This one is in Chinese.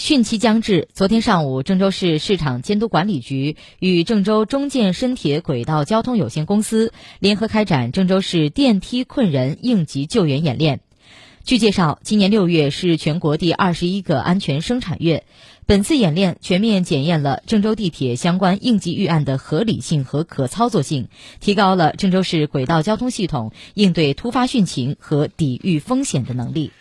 汛期将至昨天上午郑州市市场监督管理局与郑州中建深铁轨道交通有限公司联合开展郑州市电梯困人应急救援演练。据介绍今年六月是全国第二十一个安全生产月本次演练全面检验了郑州地铁相关应急预案的合理性和可操作性提高了郑州市轨道交通系统应对突发汛情和抵御风险的能力。